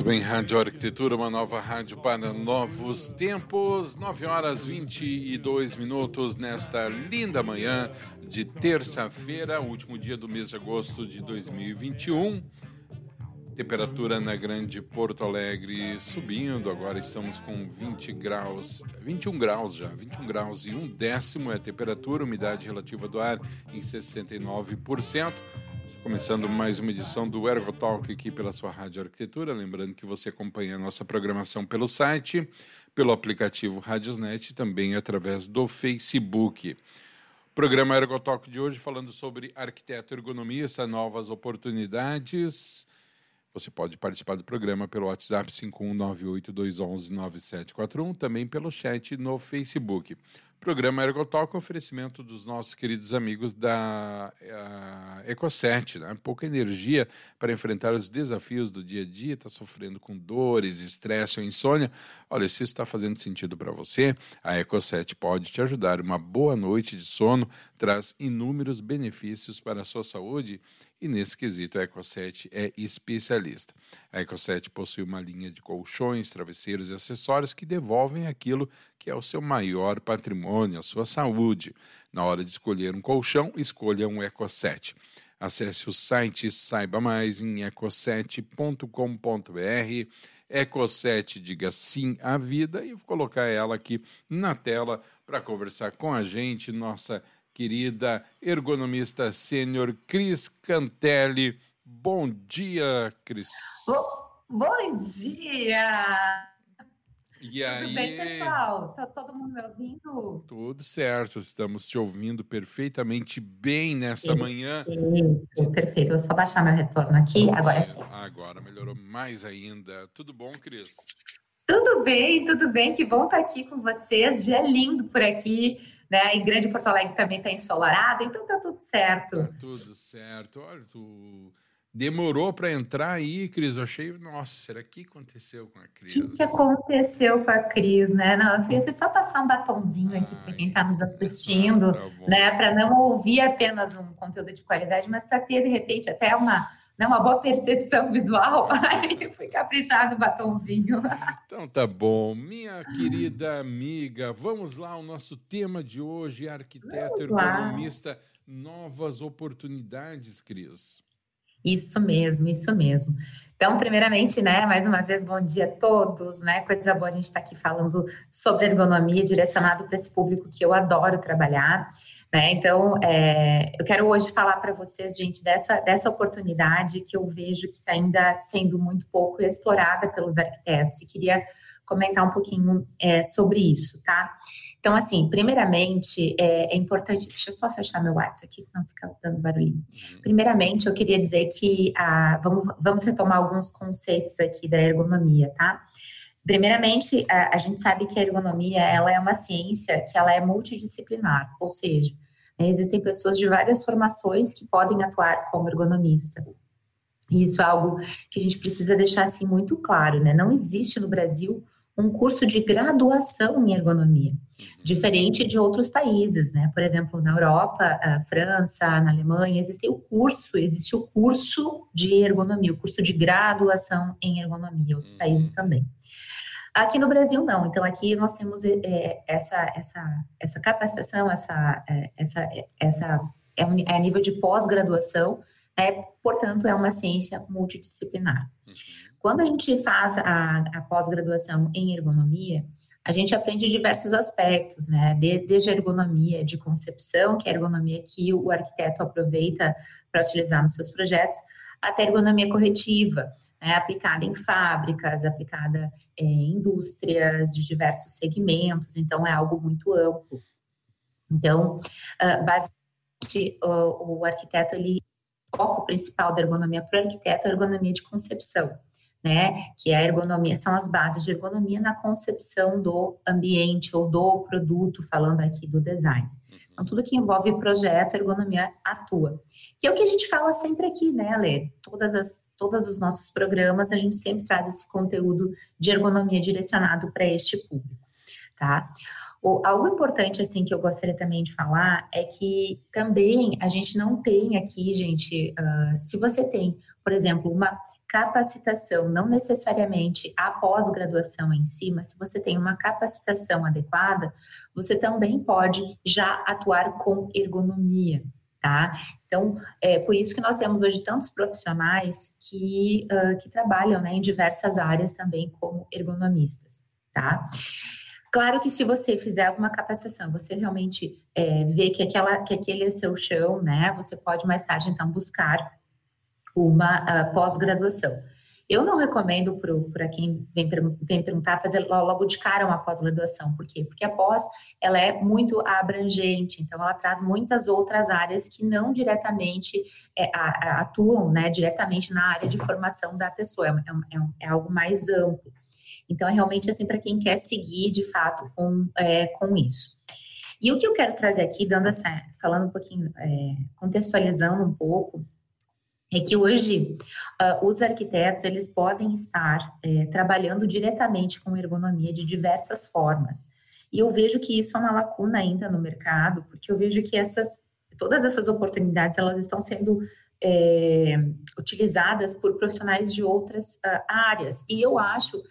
Muito bem, Rádio Arquitetura, uma nova rádio para novos tempos. 9 horas 22 minutos nesta linda manhã de terça-feira, último dia do mês de agosto de 2021. Temperatura na Grande Porto Alegre subindo, agora estamos com 20 graus, 21 graus já, 21 graus e um décimo é a temperatura, umidade relativa do ar em 69%. Começando mais uma edição do Ergo Talk aqui pela sua Rádio Arquitetura. Lembrando que você acompanha a nossa programação pelo site, pelo aplicativo Radiosnet e também através do Facebook. Programa Ergo Talk de hoje falando sobre arquiteto ergonomista, novas oportunidades. Você pode participar do programa pelo WhatsApp 51982119741, também pelo chat no Facebook. Programa Ergotalk, oferecimento dos nossos queridos amigos da Ecoset, né? pouca energia para enfrentar os desafios do dia a dia, está sofrendo com dores, estresse ou insônia. Olha, se está fazendo sentido para você, a Ecoset pode te ajudar. Uma boa noite de sono traz inúmeros benefícios para a sua saúde e nesse quesito a Ecoset é especialista. A Ecoset possui uma linha de colchões, travesseiros e acessórios que devolvem aquilo que é o seu maior patrimônio, a sua saúde. Na hora de escolher um colchão, escolha um Ecoset. Acesse o site e saiba mais em ecoset.com.br. Ecoset, diga sim à vida e vou colocar ela aqui na tela para conversar com a gente, nossa querida ergonomista sênior Cris Cantelli. Bom dia, Cris. Bom dia! E aí... Tudo bem, pessoal? Tá todo mundo me ouvindo? Tudo certo, estamos te ouvindo perfeitamente bem nessa perfeito, manhã. Perfeito, vou só baixar meu retorno aqui, agora sim. Agora melhorou mais ainda. Tudo bom, Cris? Tudo bem, tudo bem, que bom estar aqui com vocês. Já é lindo por aqui, né? E Grande Porto Alegre também está ensolarado, então tá tudo certo. Tá tudo certo. Olha, tu Demorou para entrar aí, Cris. Eu achei, nossa, será que aconteceu com a Cris? O que, que, aconteceu com a Cris, né? Não, eu fui só passar um batonzinho aqui para quem está nos assistindo, tá né? Para não ouvir apenas um conteúdo de qualidade, mas para ter, de repente, até uma, né, uma boa percepção visual. Aí fui caprichar no batonzinho. Então tá bom. Minha querida amiga, vamos lá. O nosso tema de hoje é arquiteto ergonomista. Novas oportunidades, Cris. Isso mesmo, isso mesmo. Então, primeiramente, né, mais uma vez, bom dia a todos, né? Coisa boa a gente estar tá aqui falando sobre ergonomia direcionado para esse público que eu adoro trabalhar, né? Então, é, eu quero hoje falar para vocês, gente, dessa, dessa oportunidade que eu vejo que está ainda sendo muito pouco explorada pelos arquitetos e queria comentar um pouquinho é, sobre isso, tá? Então, assim, primeiramente, é, é, importante. Deixa eu só fechar meu WhatsApp aqui, senão fica dando barulhinho. Uhum. Primeiramente, eu queria dizer que ah, vamos, vamos retomar alguns conceitos aqui da ergonomia, tá? Primeiramente, a, a, gente sabe que a ergonomia ela é uma ciência que ela é multidisciplinar, ou seja, né, existem pessoas de várias formações que podem atuar como ergonomista. E isso é algo que a gente precisa deixar assim muito claro, né? Não existe no Brasil um curso de graduação em ergonomia, uhum. diferente de outros países, né? Por exemplo, na Europa, na França, na Alemanha, existe o curso, existe o curso de ergonomia, o curso de graduação em ergonomia, outros uhum. países também. Aqui no Brasil não, então aqui nós temos é, essa, essa, essa capacitação, essa, é, essa, essa é, um, é nível de pós-graduação, é, portanto é uma ciência multidisciplinar. Uhum. Quando a gente faz a, a pós-graduação em ergonomia, a gente aprende diversos aspectos, né? De, desde a ergonomia de concepção, que é a ergonomia que o arquiteto aproveita para utilizar nos seus projetos, até a ergonomia corretiva, né? aplicada em fábricas, aplicada é, em indústrias de diversos segmentos, então é algo muito amplo. Então, uh, basicamente, o, o arquiteto, ele, o foco principal da ergonomia para o arquiteto é a ergonomia de concepção, né? Que é a ergonomia, são as bases de ergonomia na concepção do ambiente ou do produto, falando aqui do design. Então, tudo que envolve projeto, ergonomia atua. Que é o que a gente fala sempre aqui, né, Ale? Todas as, todos os nossos programas, a gente sempre traz esse conteúdo de ergonomia direcionado para este público, tá? O, algo importante, assim, que eu gostaria também de falar é que também a gente não tem aqui, gente, uh, se você tem, por exemplo, uma capacitação, não necessariamente a pós-graduação em si, mas se você tem uma capacitação adequada, você também pode já atuar com ergonomia, tá? Então, é por isso que nós temos hoje tantos profissionais que, uh, que trabalham né, em diversas áreas também como ergonomistas, tá? Claro que se você fizer alguma capacitação, você realmente é, vê que, aquela, que aquele é seu chão, né? Você pode mais tarde, então, buscar uma uh, pós-graduação. Eu não recomendo para quem vem, vem perguntar fazer logo de cara uma pós-graduação. Por quê? Porque a pós ela é muito abrangente, então ela traz muitas outras áreas que não diretamente é, atuam né, diretamente na área de formação da pessoa, é, é, é algo mais amplo. Então, é realmente assim para quem quer seguir de fato com, é, com isso. E o que eu quero trazer aqui, dando essa, falando um pouquinho, é, contextualizando um pouco, é que hoje uh, os arquitetos eles podem estar é, trabalhando diretamente com ergonomia de diversas formas. E eu vejo que isso é uma lacuna ainda no mercado, porque eu vejo que essas todas essas oportunidades elas estão sendo é, utilizadas por profissionais de outras uh, áreas. E eu acho,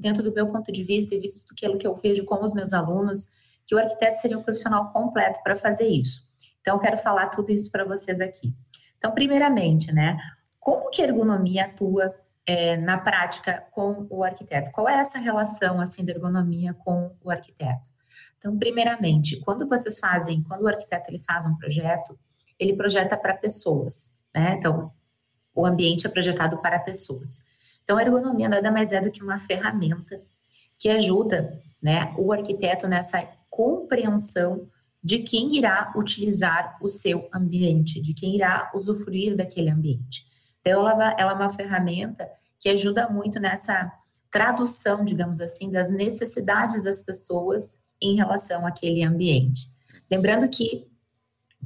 dentro do meu ponto de vista, e visto aquilo que eu vejo com os meus alunos, que o arquiteto seria um profissional completo para fazer isso. Então, eu quero falar tudo isso para vocês aqui. Então, primeiramente, né, como que a ergonomia atua é, na prática com o arquiteto? Qual é essa relação, assim, da ergonomia com o arquiteto? Então, primeiramente, quando vocês fazem, quando o arquiteto ele faz um projeto, ele projeta para pessoas, né? Então, o ambiente é projetado para pessoas. Então, a ergonomia nada mais é do que uma ferramenta que ajuda, né, o arquiteto nessa compreensão de quem irá utilizar o seu ambiente, de quem irá usufruir daquele ambiente. Então, ela, ela é uma ferramenta que ajuda muito nessa tradução, digamos assim, das necessidades das pessoas em relação àquele ambiente. Lembrando que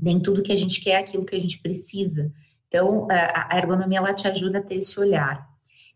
nem tudo que a gente quer é aquilo que a gente precisa. Então, a ergonomia ela te ajuda a ter esse olhar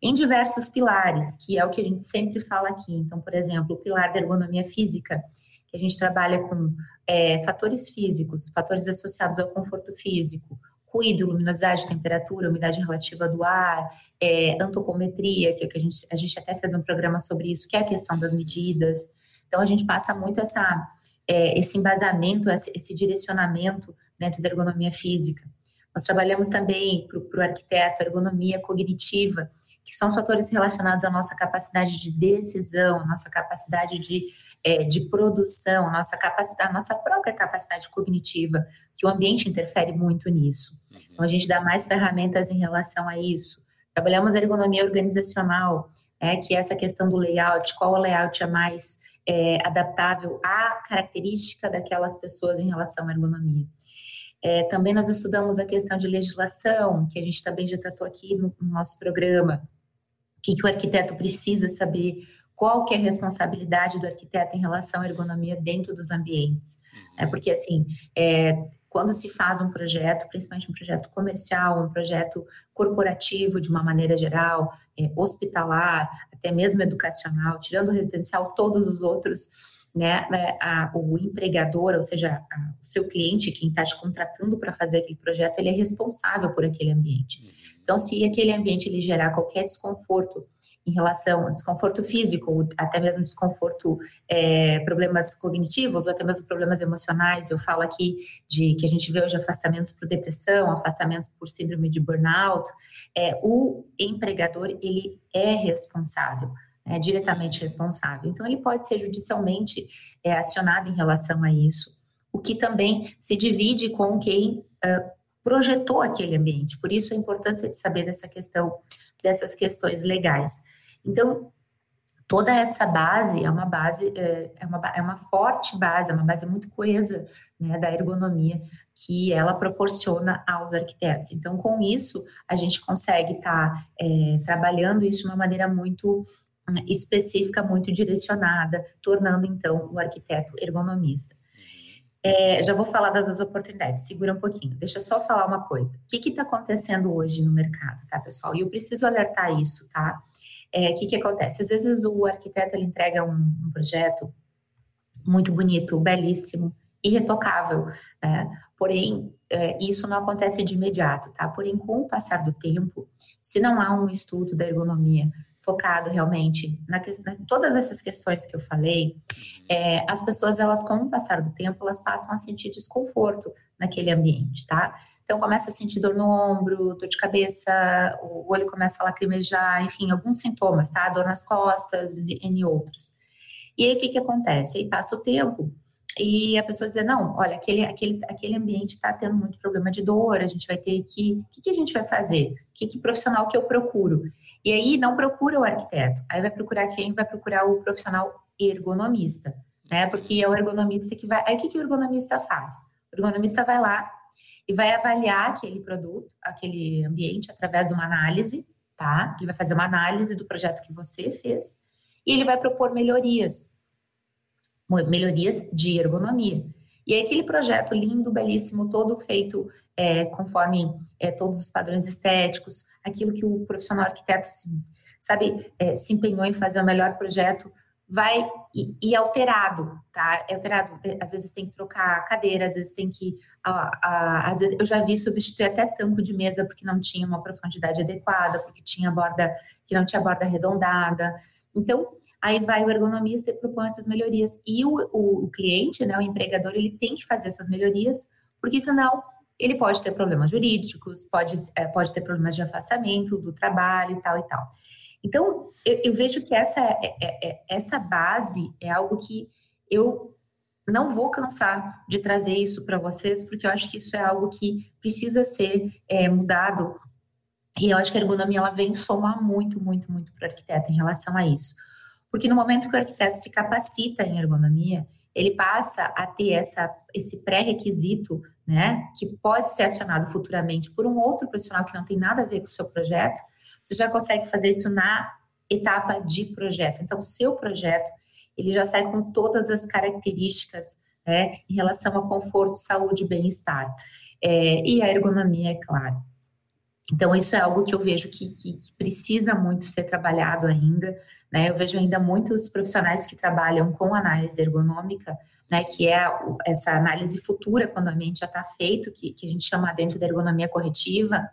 em diversos pilares, que é o que a gente sempre fala aqui. Então, por exemplo, o pilar da ergonomia física, que a gente trabalha com é, fatores físicos, fatores associados ao conforto físico, ruído, luminosidade, temperatura, umidade relativa do ar, é, antropometria, que, é que a, gente, a gente até fez um programa sobre isso, que é a questão das medidas. Então, a gente passa muito essa, é, esse embasamento, esse, esse, direcionamento dentro da ergonomia física. Nós trabalhamos também para o arquiteto, ergonomia cognitiva, que são fatores relacionados à nossa capacidade de decisão, nossa capacidade de é, de produção, nossa capacidade, nossa própria capacidade cognitiva, que o ambiente interfere muito nisso. Uhum. Então, a gente dá mais ferramentas em relação a isso. Trabalhamos a ergonomia organizacional, é, que é essa questão do layout, qual o layout é mais é, adaptável à característica daquelas pessoas em relação à ergonomia. É, também nós estudamos a questão de legislação, que a gente também já tratou aqui no, no nosso programa, o que, que o arquiteto precisa saber, qual que é a responsabilidade do arquiteto em relação à ergonomia dentro dos ambientes. É porque, assim, é, quando se faz um projeto, principalmente um projeto comercial, um projeto corporativo de uma maneira geral, é, hospitalar, até mesmo educacional, tirando o residencial, todos os outros, né, né a, o empregador, ou seja, a, o seu cliente, quem está te contratando para fazer aquele projeto, ele é responsável por aquele ambiente. Uhum. Então, se aquele ambiente ele gerar qualquer desconforto em relação ao desconforto físico, até mesmo desconforto, é, problemas cognitivos ou até mesmo problemas emocionais. Eu falo aqui de que a gente vê hoje afastamentos por depressão, afastamentos por síndrome de burnout. É, o empregador ele é responsável. É diretamente responsável. Então, ele pode ser judicialmente é, acionado em relação a isso, o que também se divide com quem uh, projetou aquele ambiente. Por isso, a importância de saber dessa questão, dessas questões legais. Então, toda essa base é uma base, é, é uma, é uma forte base, é uma base muito coesa né, da ergonomia que ela proporciona aos arquitetos. Então, com isso, a gente consegue estar tá, é, trabalhando isso de uma maneira muito hum, específica, muito direcionada, tornando então o arquiteto ergonomista. É, já vou falar das oportunidades, segura um pouquinho. Deixa eu só falar uma coisa. O que está acontecendo hoje no mercado, tá, pessoal? E eu preciso alertar isso, tá? É, o que, que acontece? Às vezes o arquiteto ele entrega um, um projeto muito bonito, belíssimo, irretocável, né? Porém, é, isso não acontece de imediato, tá? Porém, com o passar do tempo, se não há um estudo da ergonomia focado realmente na, na todas essas questões que eu falei, é, as pessoas, elas, com o passar do tempo, elas passam a sentir desconforto naquele ambiente, tá? Então, começa a sentir dor no ombro, dor de cabeça, o olho começa a lacrimejar, enfim, alguns sintomas, tá? Dor nas costas e, e outros. E aí, o que que acontece? Aí passa o tempo e a pessoa dizer, não, olha, aquele, aquele, aquele ambiente está tendo muito problema de dor, a gente vai ter que, o que, que a gente vai fazer? Que, que profissional que eu procuro? E aí não procura o arquiteto, aí vai procurar quem? Vai procurar o profissional ergonomista, né? Porque é o ergonomista que vai, aí o que, que o ergonomista faz? O ergonomista vai lá, e vai avaliar aquele produto, aquele ambiente, através de uma análise, tá? Ele vai fazer uma análise do projeto que você fez e ele vai propor melhorias, melhorias de ergonomia. E aquele projeto lindo, belíssimo, todo feito é, conforme é, todos os padrões estéticos, aquilo que o profissional arquiteto, sabe, é, se empenhou em fazer o melhor projeto, vai e, e alterado, tá? É alterado. Às vezes tem que trocar a cadeira, às vezes tem que. Às vezes eu já vi substituir até tampo de mesa porque não tinha uma profundidade adequada, porque tinha borda que não tinha borda arredondada. Então, aí vai o ergonomista e propõe essas melhorias. E o, o, o cliente, né, o empregador, ele tem que fazer essas melhorias, porque senão ele pode ter problemas jurídicos, pode, é, pode ter problemas de afastamento do trabalho e tal e tal. Então, eu, eu vejo que essa, é, é, é, essa base é algo que eu não vou cansar de trazer isso para vocês, porque eu acho que isso é algo que precisa ser é, mudado. E eu acho que a ergonomia ela vem somar muito, muito, muito para o arquiteto em relação a isso. Porque no momento que o arquiteto se capacita em ergonomia, ele passa a ter essa, esse pré-requisito, né, que pode ser acionado futuramente por um outro profissional que não tem nada a ver com o seu projeto, você já consegue fazer isso na etapa de projeto. Então, o seu projeto, ele já sai com todas as características né, em relação a conforto, saúde e bem-estar. É, e a ergonomia, é claro. Então, isso é algo que eu vejo que, que, que precisa muito ser trabalhado ainda. Né? Eu vejo ainda muitos profissionais que trabalham com análise ergonômica, né, que é essa análise futura, quando o ambiente já está feito, que, que a gente chama dentro da ergonomia corretiva,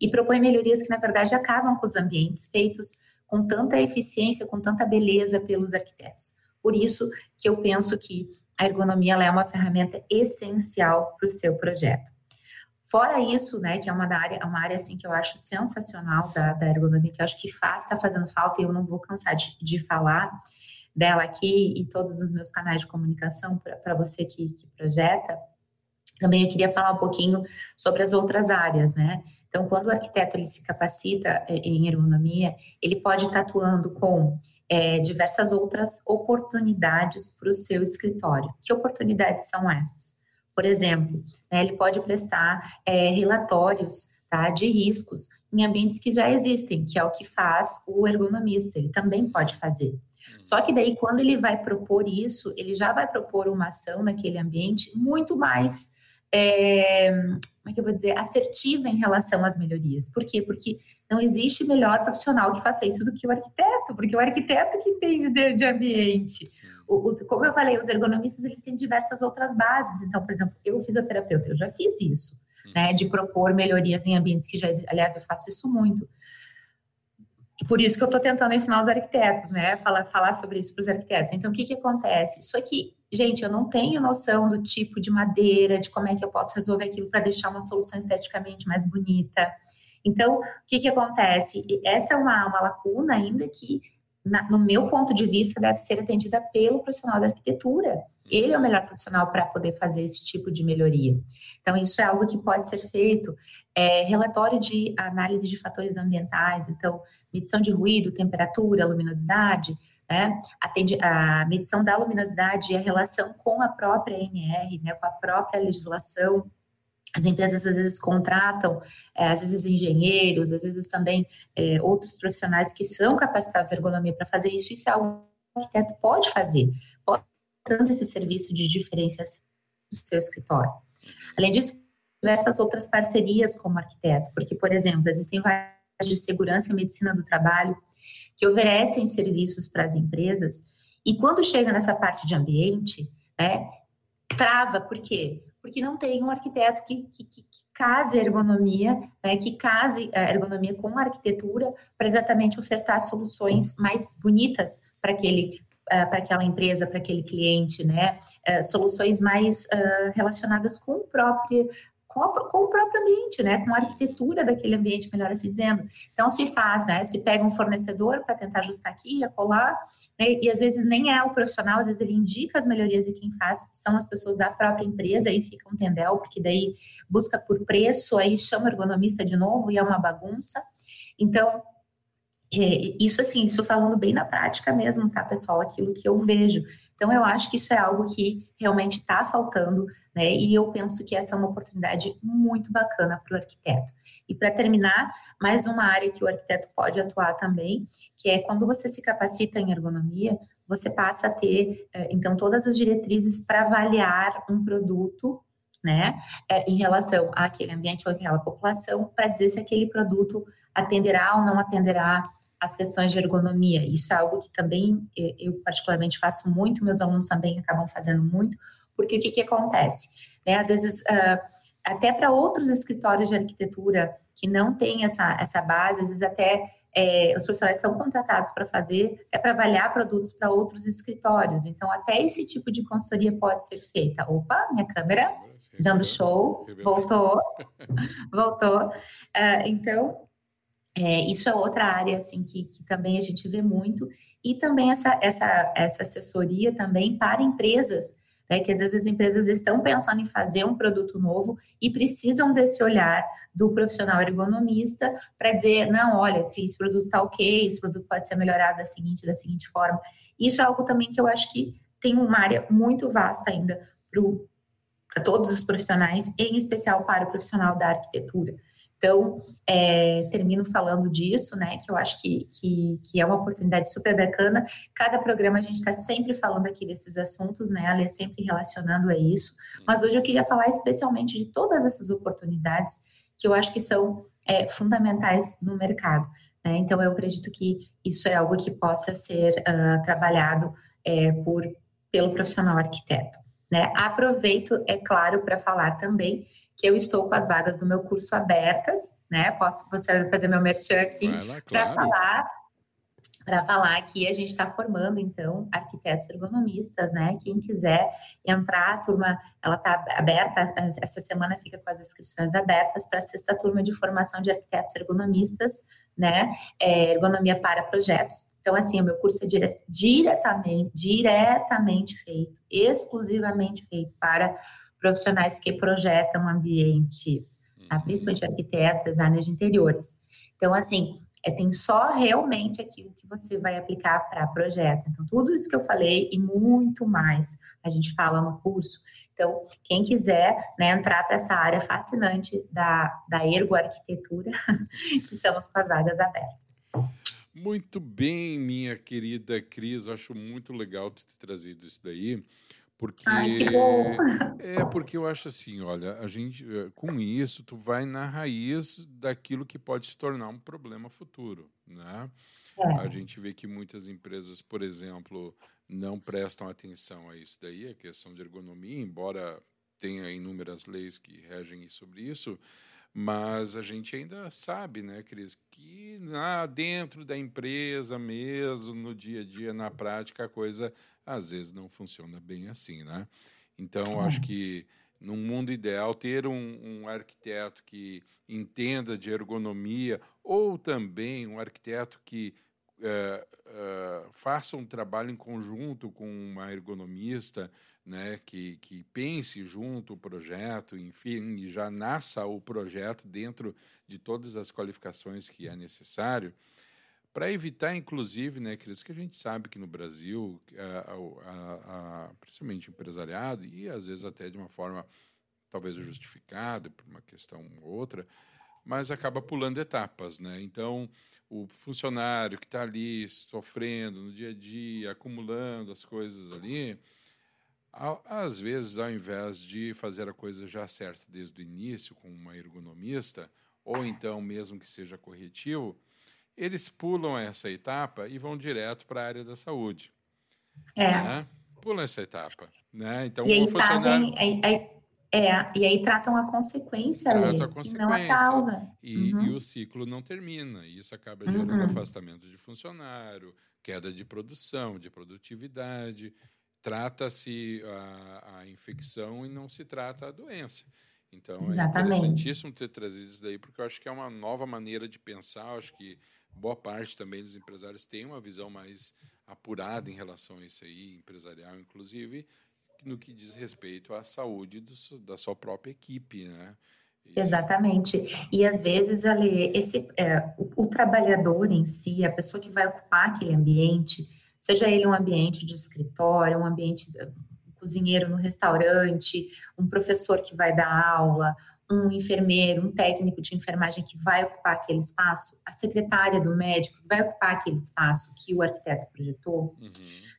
e propõe melhorias que, na verdade, acabam com os ambientes feitos com tanta eficiência, com tanta beleza pelos arquitetos. Por isso que eu penso que a ergonomia é uma ferramenta essencial para o seu projeto. Fora isso, né, que é uma área, uma área assim que eu acho sensacional da, da ergonomia, que eu acho que faz, está fazendo falta e eu não vou cansar de, de falar dela aqui e todos os meus canais de comunicação para você que, que projeta. Também eu queria falar um pouquinho sobre as outras áreas, né? Então, quando o arquiteto ele se capacita é, em ergonomia, ele pode estar atuando com é, diversas outras oportunidades para o seu escritório. Que oportunidades são essas? Por exemplo, né, ele pode prestar é, relatórios tá, de riscos em ambientes que já existem, que é o que faz o ergonomista, ele também pode fazer. Só que daí, quando ele vai propor isso, ele já vai propor uma ação naquele ambiente muito mais é, como é que eu vou dizer, assertiva em relação às melhorias. Por quê? Porque não existe melhor profissional que faça isso do que o arquiteto, porque o arquiteto que entende de, de ambiente. O, o, como eu falei, os ergonomistas, eles têm diversas outras bases. Então, por exemplo, eu, fisioterapeuta, eu já fiz isso, hum. né, de propor melhorias em ambientes que já, aliás, eu faço isso muito. Por isso que eu estou tentando ensinar os arquitetos, né, falar, falar sobre isso para os arquitetos. Então, o que que acontece? Isso aqui gente, eu não tenho noção do tipo de madeira, de como é que eu posso resolver aquilo para deixar uma solução esteticamente mais bonita. Então, o que, que acontece? Essa é uma, uma lacuna ainda que, na, no meu ponto de vista, deve ser atendida pelo profissional da arquitetura. Ele é o melhor profissional para poder fazer esse tipo de melhoria. Então, isso é algo que pode ser feito. É, relatório de análise de fatores ambientais, então, medição de ruído, temperatura, luminosidade, né? A, a medição da luminosidade e a relação com a própria NR, né, com a própria legislação. As empresas às vezes contratam, é, às vezes engenheiros, às vezes também é, outros profissionais que são capacitados em ergonomia para fazer isso. Isso é algo que o arquiteto pode fazer, pode tanto esse serviço de diferenciação do seu escritório. Além disso, diversas outras parcerias como arquiteto, porque, por exemplo, existem várias de segurança e medicina do trabalho que oferecem serviços para as empresas e quando chega nessa parte de ambiente, né, trava, por quê? Porque não tem um arquiteto que, que, que, que case a ergonomia, né, que case a ergonomia com a arquitetura para exatamente ofertar soluções mais bonitas para aquele uh, para aquela empresa, para aquele cliente, né? Uh, soluções mais uh, relacionadas com o próprio com, a, com, o próprio ambiente, né? Com a arquitetura daquele ambiente, melhor assim dizendo. Então, se faz, né? Se pega um fornecedor para tentar ajustar aqui, colar, né? E às vezes nem é o profissional, às vezes ele indica as melhorias e quem faz são as pessoas da própria empresa, aí fica um tendel, porque daí busca por preço, aí chama o ergonomista de novo e é uma bagunça. Então, é, isso assim, isso falando bem na prática mesmo, tá, pessoal? Aquilo que eu vejo. Então, eu acho que isso é algo que realmente está faltando, né? E eu penso que essa é uma oportunidade muito bacana para o arquiteto. E para terminar, mais uma área que o arquiteto pode atuar também, que é quando você se capacita em ergonomia, você passa a ter, é, então, todas as diretrizes para avaliar um produto né, é, em relação àquele ambiente ou àquela população, para dizer se aquele produto atenderá ou não atenderá as questões de ergonomia. Isso é algo que também eu particularmente faço muito, meus alunos também acabam fazendo muito, porque o que, que acontece? Né? Às vezes, uh, até para outros escritórios de arquitetura que não têm essa, essa base, às vezes até é, os profissionais são contratados para fazer, é para avaliar produtos para outros escritórios. Então, até esse tipo de consultoria pode ser feita. Opa, minha câmera dando show, voltou, voltou. Uh, então, é, isso é outra área assim que, que, também a gente vê muito e também essa, essa, essa assessoria também para empresas, né, que às vezes as empresas estão pensando em fazer um produto novo e precisam desse olhar do profissional ergonomista para dizer, não, olha, se esse produto está ok, esse produto pode ser melhorado da seguinte, da seguinte forma. Isso é algo também que eu acho que tem uma área muito vasta ainda para todos os profissionais, em especial para o profissional da arquitetura. Então, é, termino falando disso, né? Que eu acho que, que, que, é uma oportunidade super bacana. Cada programa a gente está sempre falando aqui desses assuntos, né? É sempre relacionando a isso. Mas hoje eu queria falar especialmente de todas essas oportunidades que eu acho que são é, fundamentais no mercado. Né? Então, eu acredito que isso é algo que possa ser uh, trabalhado é, por, pelo profissional arquiteto. Né? Aproveito, é claro, para falar também que eu estou com as vagas do meu curso abertas, né? Posso você fazer meu merchan aqui claro. para falar para falar que a gente está formando, então, arquitetos ergonomistas, né? Quem quiser entrar, a turma, ela está aberta, essa semana fica com as inscrições abertas para a sexta turma de formação de arquitetos ergonomistas, né? É, ergonomia para projetos. Então, assim, o meu curso é dire diretamente, diretamente feito, exclusivamente feito para profissionais que projetam ambientes, tá? uhum. principalmente arquitetos, designers de interiores. Então, assim, é, tem só realmente aquilo que você vai aplicar para projetos. Então, tudo isso que eu falei e muito mais a gente fala no curso. Então, quem quiser né, entrar para essa área fascinante da, da ergoarquitetura, estamos com as vagas abertas. Muito bem, minha querida Cris, acho muito legal ter trazido isso daí. Porque Ai, que bom. é porque eu acho assim, olha, a gente eh, com isso tu vai na raiz daquilo que pode se tornar um problema futuro, né? É. A gente vê que muitas empresas, por exemplo, não prestam atenção a isso daí, a questão de ergonomia, embora tenha inúmeras leis que regem sobre isso, mas a gente ainda sabe, né, Cris, que lá dentro da empresa mesmo, no dia a dia, na prática, a coisa às vezes não funciona bem assim, né? Então, acho que num mundo ideal, ter um, um, arquiteto que entenda de ergonomia ou também um arquiteto que uh, uh, faça um trabalho em conjunto com uma ergonomista, né, que, que pense junto o projeto, enfim, e já nasça o projeto dentro de todas as qualificações que é necessário, para evitar, inclusive, né, Cris, que a gente sabe que no Brasil, a, a, a, principalmente empresariado, e às vezes até de uma forma talvez justificada, por uma questão ou outra, mas acaba pulando etapas. Né? Então, o funcionário que está ali sofrendo no dia a dia, acumulando as coisas ali, às vezes, ao invés de fazer a coisa já certa desde o início, com uma ergonomista, ou então mesmo que seja corretivo, eles pulam essa etapa e vão direto para a área da saúde. É. Né? Pulam essa etapa. Né? Então, e aí funcionário... fazem. Aí, é, e aí tratam a consequência ali, a consequência, e não a causa. E, uhum. e, o ciclo não termina. E isso acaba gerando uhum. afastamento de funcionário, queda de produção, de produtividade. Trata-se a, a infecção e não se trata a doença. Então, é Exatamente. é interessantíssimo ter trazido isso daí, porque eu acho que é uma nova maneira de pensar. Eu acho que boa parte também dos empresários tem uma visão mais apurada em relação a isso aí, empresarial, inclusive, no que diz respeito à saúde do, da sua própria equipe, né? Exatamente. E às vezes, ali, esse, é, o, o trabalhador em si, a pessoa que vai ocupar aquele ambiente, seja ele um ambiente de escritório, um ambiente um cozinheiro no restaurante, um professor que vai dar aula, um enfermeiro, um técnico de enfermagem que vai ocupar aquele espaço, a secretária do médico que vai ocupar aquele espaço que o arquiteto projetou, uhum.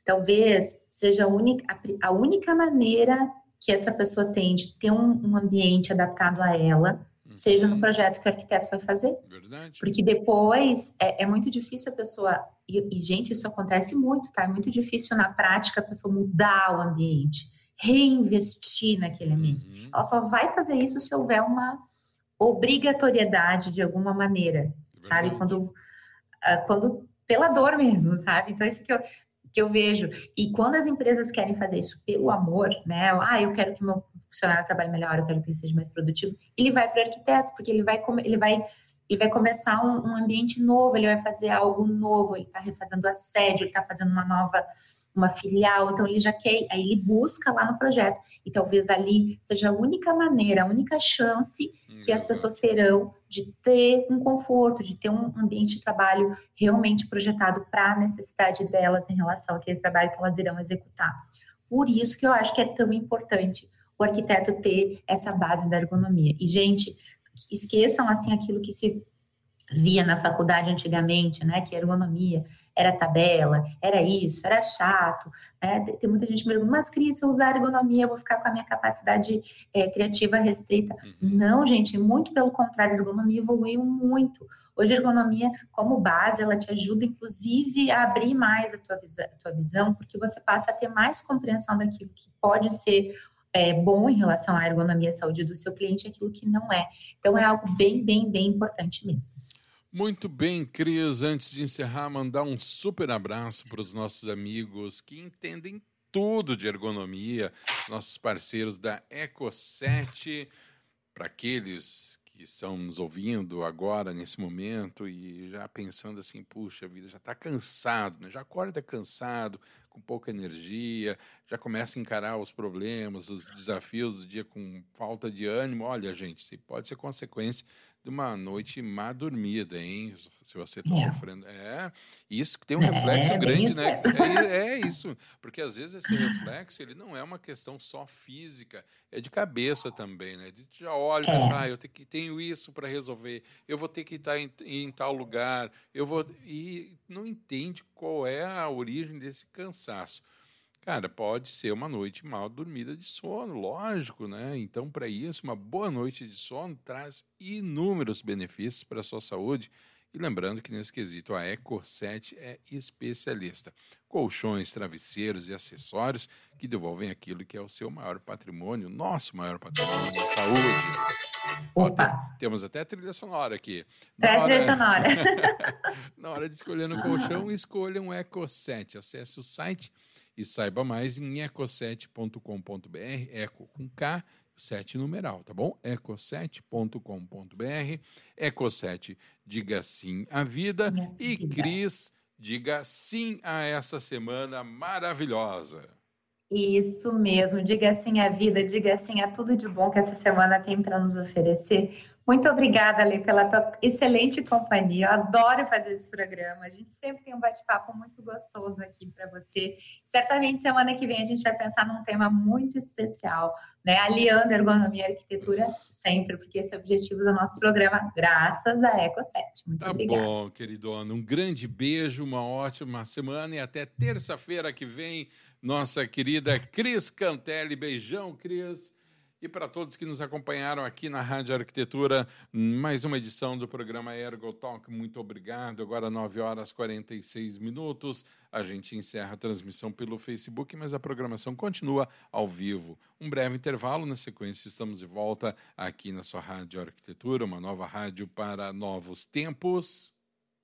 talvez seja a única, a única maneira que essa pessoa tem de ter um, um ambiente adaptado a ela, uhum. seja no projeto que o arquiteto vai fazer. Verdade. Porque depois é, é muito difícil a pessoa. E, e, gente, isso acontece muito, tá? É muito difícil na prática a pessoa mudar o ambiente reinvestir naquele ambiente. Uhum. Ela só vai fazer isso se houver uma obrigatoriedade de alguma maneira, é sabe? Quando, uh, quando pela dor mesmo, sabe? Então, isso que eu, que eu vejo. E quando as empresas querem fazer isso pelo amor, né? Ah, eu quero que meu funcionário trabalhe melhor, eu quero que ele seja mais produtivo, ele vai para o arquiteto, porque ele vai, ele vai ele vai começar um, um ambiente novo, ele vai fazer algo novo, ele está refazendo a sede, ele está fazendo uma nova uma filial, então ele já quer, aí ele busca lá no projeto, e talvez ali seja a única maneira, a única chance que as pessoas terão de ter um conforto, de ter um ambiente de trabalho realmente projetado para a necessidade delas em relação àquele trabalho que elas irão executar. Por isso que eu acho que é tão importante o arquiteto ter essa base da ergonomia. E, gente, esqueçam assim aquilo que se via na faculdade antigamente, né, que ergonomia era tabela, era isso, era chato, né? Tem muita gente me perguntando, mas Cris, se eu usar ergonomia, eu vou ficar com a minha capacidade é, criativa restrita. Uhum. Não, gente, muito pelo contrário, a ergonomia evoluiu muito. Hoje a ergonomia, como base, ela te ajuda, inclusive, a abrir mais a tua, a tua visão, porque você passa a ter mais compreensão daquilo que pode ser é, bom em relação à ergonomia e saúde do seu cliente, aquilo que não é. Então, é algo bem, bem, bem importante mesmo. Muito bem, Cris. Antes de encerrar, mandar um super abraço para os nossos amigos que entendem tudo de ergonomia, nossos parceiros da Eco7, para aqueles que estão nos ouvindo agora, nesse momento, e já pensando assim, puxa vida, já está cansado, né? já acorda cansado, com pouca energia, já começa a encarar os problemas, os desafios do dia com falta de ânimo. Olha, gente, pode ser consequência de uma noite má dormida, hein? Se você está é. sofrendo. É, isso tem um é, reflexo é, grande, né? É, é, isso. Porque às vezes esse reflexo ele não é uma questão só física, é de cabeça também, né? De já olha e é. pensa, ah, eu tenho, tenho isso para resolver, eu vou ter que estar em, em tal lugar, eu vou. E não entende qual é a origem desse cansaço. Cara, pode ser uma noite mal dormida de sono, lógico, né? Então, para isso, uma boa noite de sono traz inúmeros benefícios para a sua saúde. E lembrando que nesse quesito a Eco7 é especialista. Colchões, travesseiros e acessórios que devolvem aquilo que é o seu maior patrimônio, nosso maior patrimônio de saúde. Opa! Ó, temos até trilha sonora aqui. Na trilha sonora. Na hora de escolher um colchão, escolha um Eco7. Acesse o site e saiba mais em eco7.com.br, eco com K, 7 numeral, tá bom? eco7.com.br, Eco7, diga sim à vida sim, e Cris, diga sim a essa semana maravilhosa. Isso mesmo, diga sim à vida, diga sim a tudo de bom que essa semana tem para nos oferecer. Muito obrigada, Lê, pela tua excelente companhia. Eu adoro fazer esse programa. A gente sempre tem um bate-papo muito gostoso aqui para você. Certamente semana que vem a gente vai pensar num tema muito especial, né? Aliando ergonomia e arquitetura sempre, porque esse é o objetivo do nosso programa, graças a Eco7. Muito tá obrigada. bom, queridona. Um grande beijo, uma ótima semana e até terça-feira que vem, nossa querida Cris Cantelli. Beijão, Cris. E para todos que nos acompanharam aqui na Rádio Arquitetura, mais uma edição do programa Ergo Talk. Muito obrigado. Agora 9 horas e 46 minutos. A gente encerra a transmissão pelo Facebook, mas a programação continua ao vivo. Um breve intervalo, na sequência estamos de volta aqui na sua Rádio Arquitetura, uma nova rádio para novos tempos.